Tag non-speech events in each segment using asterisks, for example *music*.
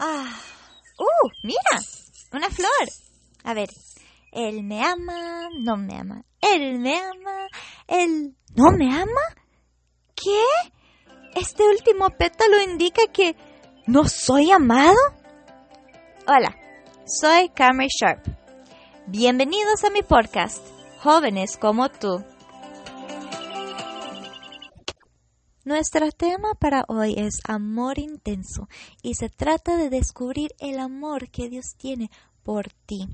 Ah, ¡uh! Mira, una flor. A ver, él me ama, no me ama. Él me ama, él no me ama. ¿Qué? ¿Este último pétalo indica que no soy amado? Hola, soy Camry Sharp. Bienvenidos a mi podcast, Jóvenes como tú. Nuestro tema para hoy es amor intenso y se trata de descubrir el amor que Dios tiene por ti.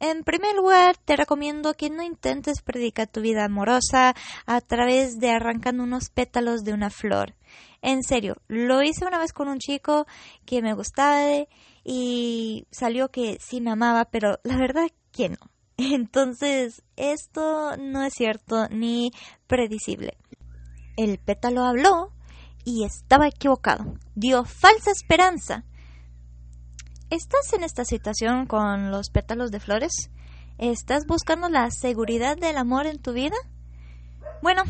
En primer lugar, te recomiendo que no intentes predicar tu vida amorosa a través de arrancando unos pétalos de una flor. En serio, lo hice una vez con un chico que me gustaba y salió que sí me amaba, pero la verdad que no. *laughs* Entonces, esto no es cierto ni predecible el pétalo habló y estaba equivocado. Dio falsa esperanza. ¿Estás en esta situación con los pétalos de flores? ¿Estás buscando la seguridad del amor en tu vida? Bueno,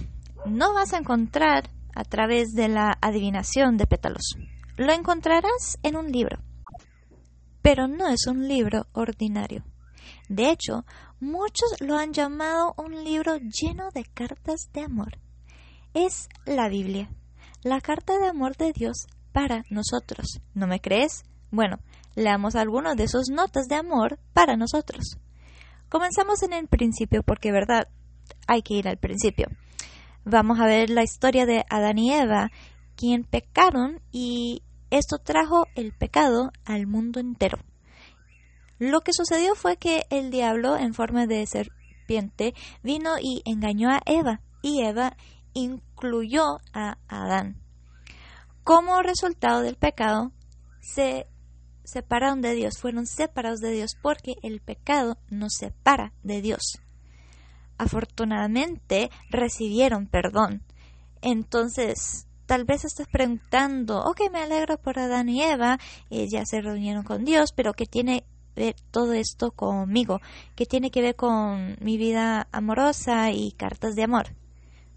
no vas a encontrar a través de la adivinación de pétalos. Lo encontrarás en un libro. Pero no es un libro ordinario. De hecho, muchos lo han llamado un libro lleno de cartas de amor es la Biblia, la carta de amor de Dios para nosotros. ¿No me crees? Bueno, leamos algunas de sus notas de amor para nosotros. Comenzamos en el principio porque, ¿verdad? Hay que ir al principio. Vamos a ver la historia de Adán y Eva, quien pecaron y esto trajo el pecado al mundo entero. Lo que sucedió fue que el diablo, en forma de serpiente, vino y engañó a Eva, y Eva incluyó a Adán. Como resultado del pecado, se separaron de Dios, fueron separados de Dios porque el pecado nos separa de Dios. Afortunadamente recibieron perdón. Entonces, tal vez estás preguntando, ok, me alegro por Adán y Eva, eh, ya se reunieron con Dios, pero ¿qué tiene que ver todo esto conmigo? ¿Qué tiene que ver con mi vida amorosa y cartas de amor?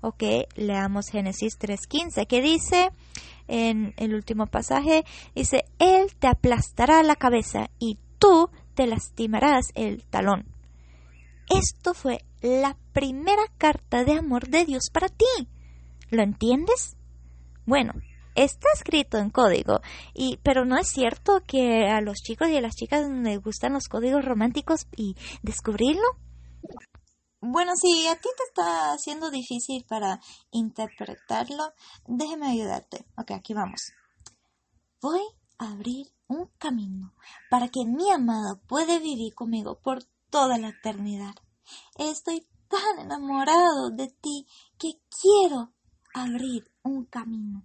Ok, leamos Génesis 3.15, que dice en el último pasaje, dice, Él te aplastará la cabeza y tú te lastimarás el talón. Esto fue la primera carta de amor de Dios para ti. ¿Lo entiendes? Bueno, está escrito en código, y, pero no es cierto que a los chicos y a las chicas les gustan los códigos románticos y descubrirlo. Bueno, si a ti te está haciendo difícil para interpretarlo, déjeme ayudarte. Ok, aquí vamos. Voy a abrir un camino para que mi amado pueda vivir conmigo por toda la eternidad. Estoy tan enamorado de ti que quiero abrir un camino.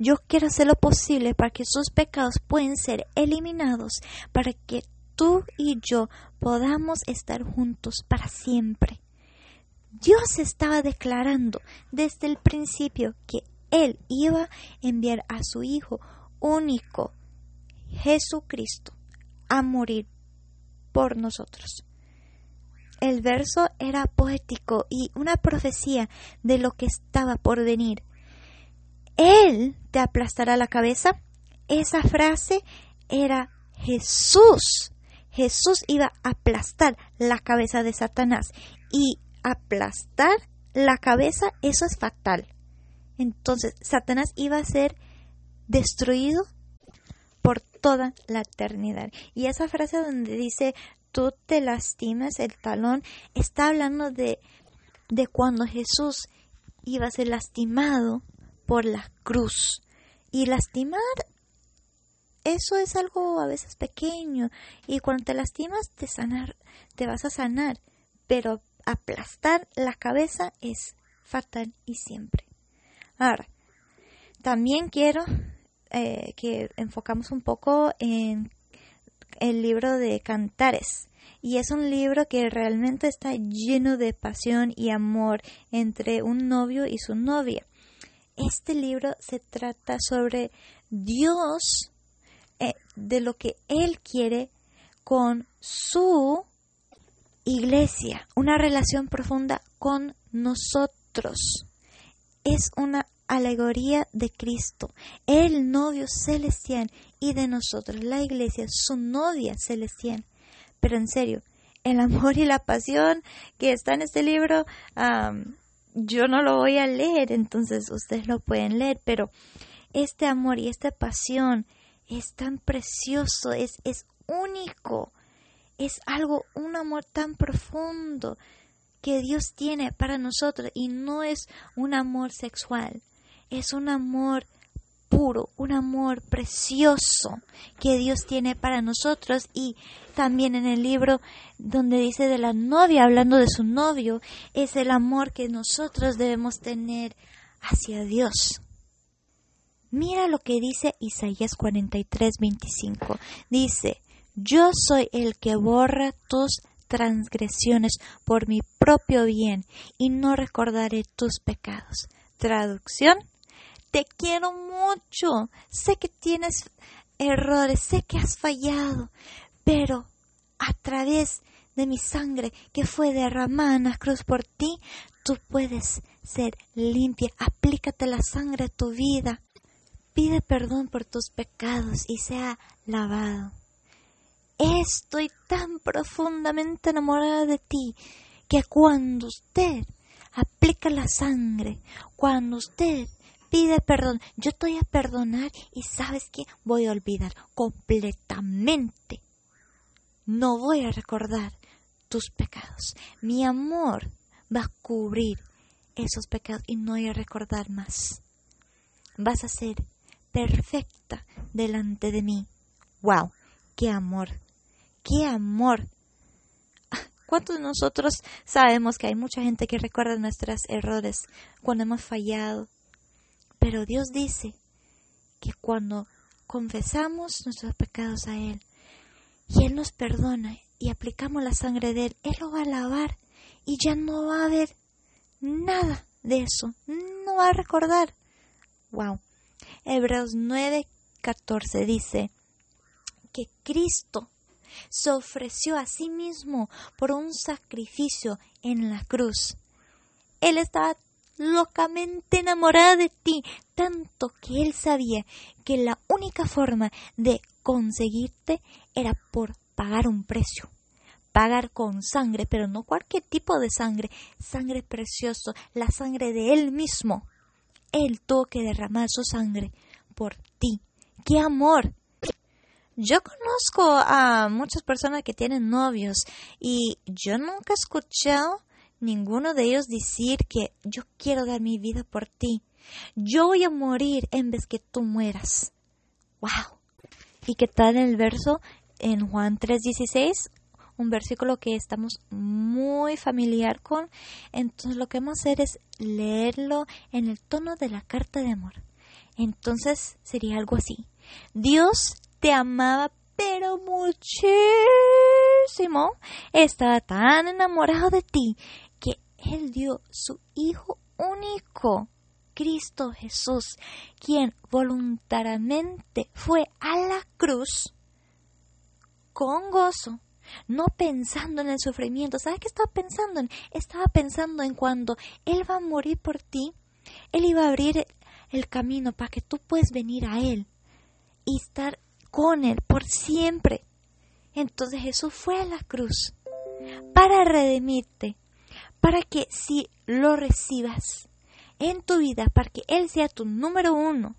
Yo quiero hacer lo posible para que sus pecados puedan ser eliminados, para que tú y yo podamos estar juntos para siempre. Dios estaba declarando desde el principio que Él iba a enviar a su Hijo único, Jesucristo, a morir por nosotros. El verso era poético y una profecía de lo que estaba por venir. Él te aplastará la cabeza. Esa frase era Jesús Jesús iba a aplastar la cabeza de Satanás y aplastar la cabeza, eso es fatal. Entonces, Satanás iba a ser destruido por toda la eternidad. Y esa frase donde dice, tú te lastimas el talón, está hablando de, de cuando Jesús iba a ser lastimado por la cruz. Y lastimar eso es algo a veces pequeño y cuando te lastimas te sanar, te vas a sanar, pero aplastar la cabeza es fatal y siempre. Ahora, también quiero eh, que enfocamos un poco en el libro de Cantares. Y es un libro que realmente está lleno de pasión y amor entre un novio y su novia. Este libro se trata sobre Dios de lo que Él quiere con su iglesia, una relación profunda con nosotros. Es una alegoría de Cristo, el novio celestial y de nosotros, la iglesia, su novia celestial. Pero en serio, el amor y la pasión que está en este libro, yo no lo voy a leer, entonces ustedes lo pueden leer, pero este amor y esta pasión es tan precioso, es, es único, es algo, un amor tan profundo que Dios tiene para nosotros y no es un amor sexual, es un amor puro, un amor precioso que Dios tiene para nosotros y también en el libro donde dice de la novia, hablando de su novio, es el amor que nosotros debemos tener hacia Dios. Mira lo que dice Isaías 43, 25. Dice, yo soy el que borra tus transgresiones por mi propio bien y no recordaré tus pecados. Traducción, te quiero mucho, sé que tienes errores, sé que has fallado, pero a través de mi sangre que fue derramada en la cruz por ti, tú puedes ser limpia. Aplícate la sangre a tu vida. Pide perdón por tus pecados y sea lavado. Estoy tan profundamente enamorada de ti que cuando usted aplica la sangre, cuando usted pide perdón, yo estoy a perdonar y sabes que voy a olvidar completamente. No voy a recordar tus pecados. Mi amor va a cubrir esos pecados y no voy a recordar más. Vas a ser perfecta delante de mí. ¡Wow! ¡Qué amor! ¡Qué amor! ¿Cuántos de nosotros sabemos que hay mucha gente que recuerda nuestros errores cuando hemos fallado? Pero Dios dice que cuando confesamos nuestros pecados a Él y Él nos perdona y aplicamos la sangre de Él, Él lo va a lavar y ya no va a haber nada de eso, no va a recordar. Wow. Hebreos 9:14 dice que Cristo se ofreció a sí mismo por un sacrificio en la cruz. Él estaba locamente enamorado de ti, tanto que él sabía que la única forma de conseguirte era por pagar un precio. Pagar con sangre, pero no cualquier tipo de sangre, sangre precioso, la sangre de él mismo. Él tuvo que derramar su sangre por ti. ¡Qué amor! Yo conozco a muchas personas que tienen novios y yo nunca he escuchado ninguno de ellos decir que yo quiero dar mi vida por ti. Yo voy a morir en vez que tú mueras. ¡Wow! ¿Y qué tal el verso en Juan 3:16? Un versículo que estamos muy familiar con. Entonces lo que vamos a hacer es leerlo en el tono de la carta de amor. Entonces sería algo así. Dios te amaba pero muchísimo. Estaba tan enamorado de ti que Él dio su Hijo único, Cristo Jesús, quien voluntariamente fue a la cruz con gozo, no pensando en el sufrimiento. ¿Sabes qué estaba pensando? En? Estaba pensando en cuando Él va a morir por ti, Él iba a abrir el camino para que tú puedas venir a Él y estar con Él por siempre. Entonces Jesús fue a la cruz para redimirte, para que si lo recibas en tu vida, para que Él sea tu número uno,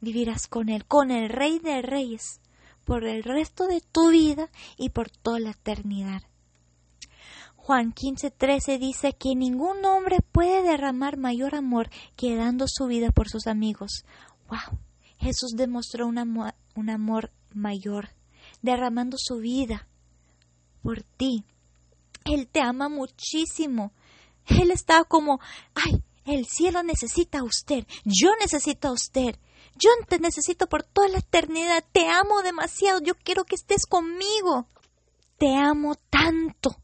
vivirás con Él, con el Rey de Reyes, por el resto de tu vida y por toda la eternidad. Juan 15:13 dice que ningún hombre puede derramar mayor amor que dando su vida por sus amigos. ¡Wow! Jesús demostró un amor, un amor mayor, derramando su vida por ti. Él te ama muchísimo. Él está como, ay, el cielo necesita a usted, yo necesito a usted, yo te necesito por toda la eternidad, te amo demasiado, yo quiero que estés conmigo. Te amo tanto.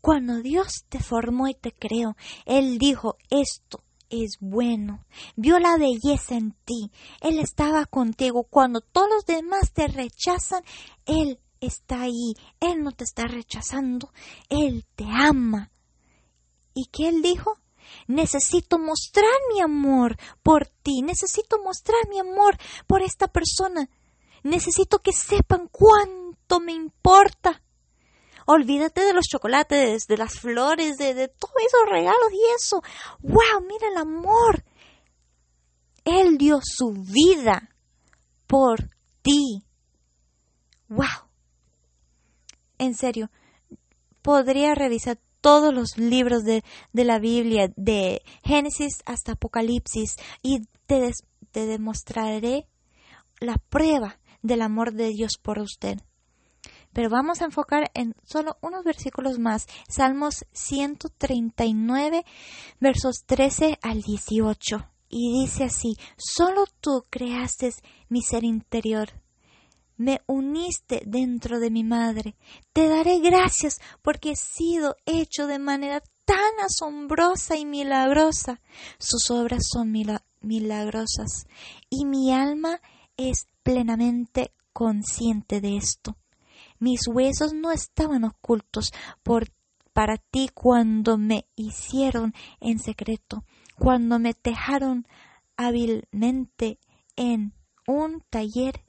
Cuando Dios te formó y te creó, Él dijo, esto es bueno. Vio la belleza en ti. Él estaba contigo. Cuando todos los demás te rechazan, Él está ahí. Él no te está rechazando. Él te ama. ¿Y qué Él dijo? Necesito mostrar mi amor por ti. Necesito mostrar mi amor por esta persona. Necesito que sepan cuánto me importa. Olvídate de los chocolates, de las flores, de, de todos esos regalos y eso. ¡Wow! Mira el amor. Él dio su vida por ti. ¡Wow! En serio, podría revisar todos los libros de, la Biblia, de Génesis hasta Apocalipsis, y te, te demostraré la prueba del amor de Dios por usted. Pero vamos a enfocar en solo unos versículos más. Salmos 139, versos 13 al 18. Y dice así, solo tú creaste mi ser interior me uniste dentro de mi madre. Te daré gracias porque he sido hecho de manera tan asombrosa y milagrosa. Sus obras son milagrosas y mi alma es plenamente consciente de esto. Mis huesos no estaban ocultos por, para ti cuando me hicieron en secreto, cuando me tejaron hábilmente en un taller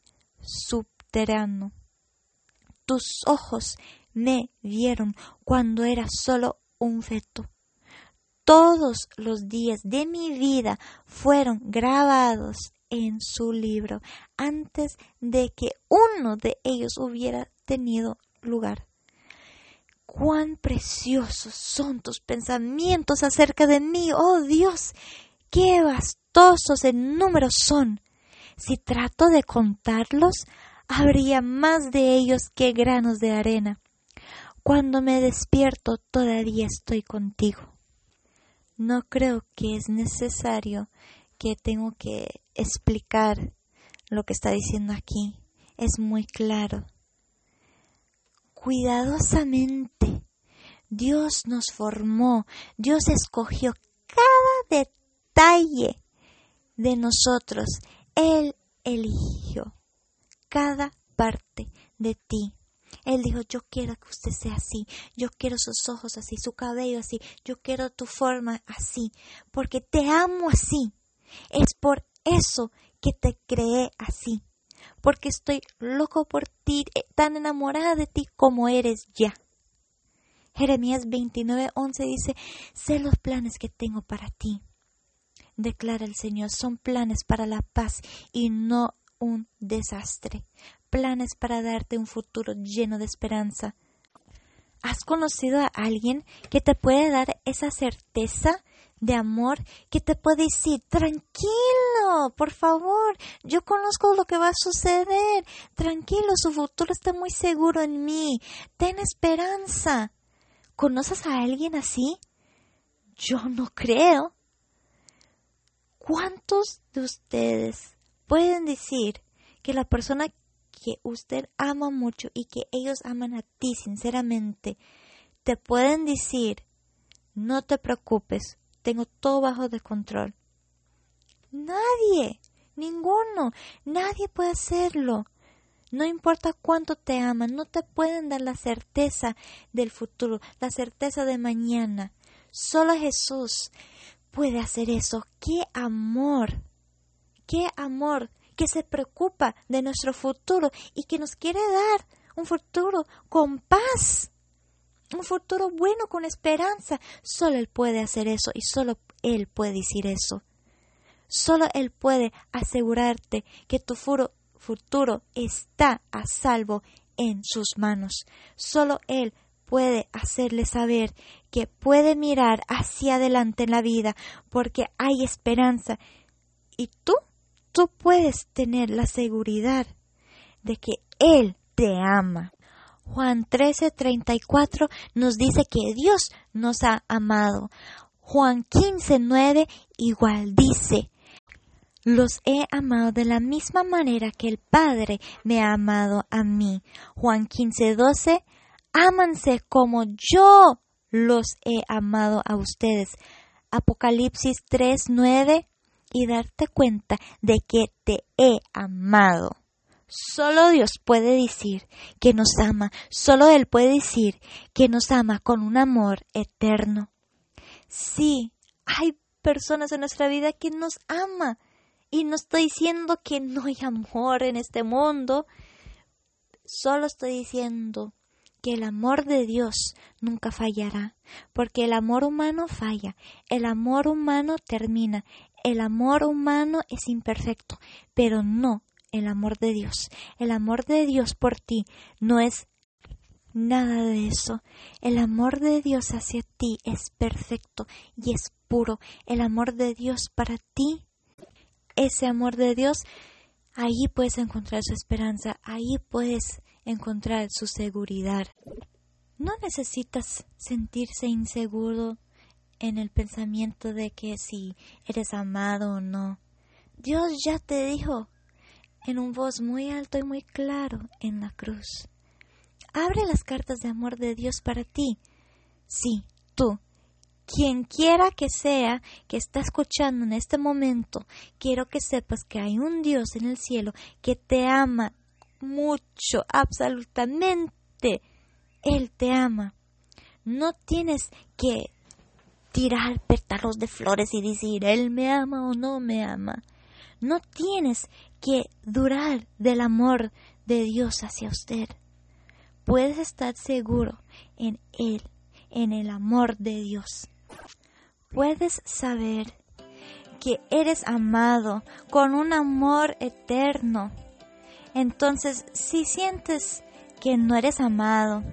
tus ojos me vieron cuando era solo un feto. Todos los días de mi vida fueron grabados en su libro antes de que uno de ellos hubiera tenido lugar. Cuán preciosos son tus pensamientos acerca de mí, oh Dios, qué vastosos en número son. Si trato de contarlos, habría más de ellos que granos de arena. Cuando me despierto todavía estoy contigo. No creo que es necesario que tengo que explicar lo que está diciendo aquí. Es muy claro. Cuidadosamente, Dios nos formó, Dios escogió cada detalle de nosotros él eligió cada parte de ti. Él dijo, yo quiero que usted sea así, yo quiero sus ojos así, su cabello así, yo quiero tu forma así, porque te amo así. Es por eso que te creé así, porque estoy loco por ti, eh, tan enamorada de ti como eres ya. Jeremías 29:11 dice, sé los planes que tengo para ti, declara el Señor, son planes para la paz y no un desastre, planes para darte un futuro lleno de esperanza. ¿Has conocido a alguien que te puede dar esa certeza de amor que te puede decir, tranquilo, por favor, yo conozco lo que va a suceder, tranquilo, su futuro está muy seguro en mí, ten esperanza. ¿Conoces a alguien así? Yo no creo. ¿Cuántos de ustedes pueden decir que la persona que usted ama mucho y que ellos aman a ti sinceramente, te pueden decir, no te preocupes, tengo todo bajo de control? Nadie, ninguno, nadie puede hacerlo. No importa cuánto te aman, no te pueden dar la certeza del futuro, la certeza de mañana. Solo Jesús puede hacer eso. ¡Qué amor! ¡Qué amor! Que se preocupa de nuestro futuro y que nos quiere dar un futuro con paz. Un futuro bueno con esperanza. Solo Él puede hacer eso y solo Él puede decir eso. Solo Él puede asegurarte que tu futuro está a salvo en sus manos. Solo Él puede hacerle saber que puede mirar hacia adelante en la vida porque hay esperanza. Y tú, tú puedes tener la seguridad de que Él te ama. Juan 13:34 nos dice que Dios nos ha amado. Juan 15:9 igual dice, los he amado de la misma manera que el Padre me ha amado a mí. Juan 15:12 ámanse como yo los he amado a ustedes. Apocalipsis 3:9 y darte cuenta de que te he amado. Solo Dios puede decir que nos ama, solo Él puede decir que nos ama con un amor eterno. Sí, hay personas en nuestra vida que nos ama. Y no estoy diciendo que no hay amor en este mundo, solo estoy diciendo que el amor de Dios nunca fallará, porque el amor humano falla, el amor humano termina, el amor humano es imperfecto, pero no el amor de Dios. El amor de Dios por ti no es nada de eso. El amor de Dios hacia ti es perfecto y es puro. El amor de Dios para ti, ese amor de Dios, ahí puedes encontrar su esperanza, ahí puedes encontrar su seguridad. No necesitas sentirse inseguro en el pensamiento de que si eres amado o no. Dios ya te dijo en un voz muy alto y muy claro en la cruz. Abre las cartas de amor de Dios para ti. Sí, tú, quien quiera que sea que está escuchando en este momento, quiero que sepas que hay un Dios en el cielo que te ama mucho, absolutamente. Él te ama. No tienes que tirar pétalos de flores y decir, Él me ama o no me ama. No tienes que durar del amor de Dios hacia usted. Puedes estar seguro en Él, en el amor de Dios. Puedes saber que eres amado con un amor eterno entonces, si sientes que no eres amado,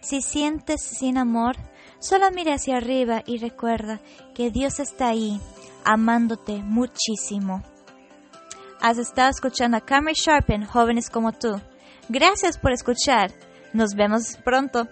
si sientes sin amor, solo mire hacia arriba y recuerda que Dios está ahí, amándote muchísimo. Has estado escuchando a Camry Sharpen, jóvenes como tú. Gracias por escuchar. Nos vemos pronto.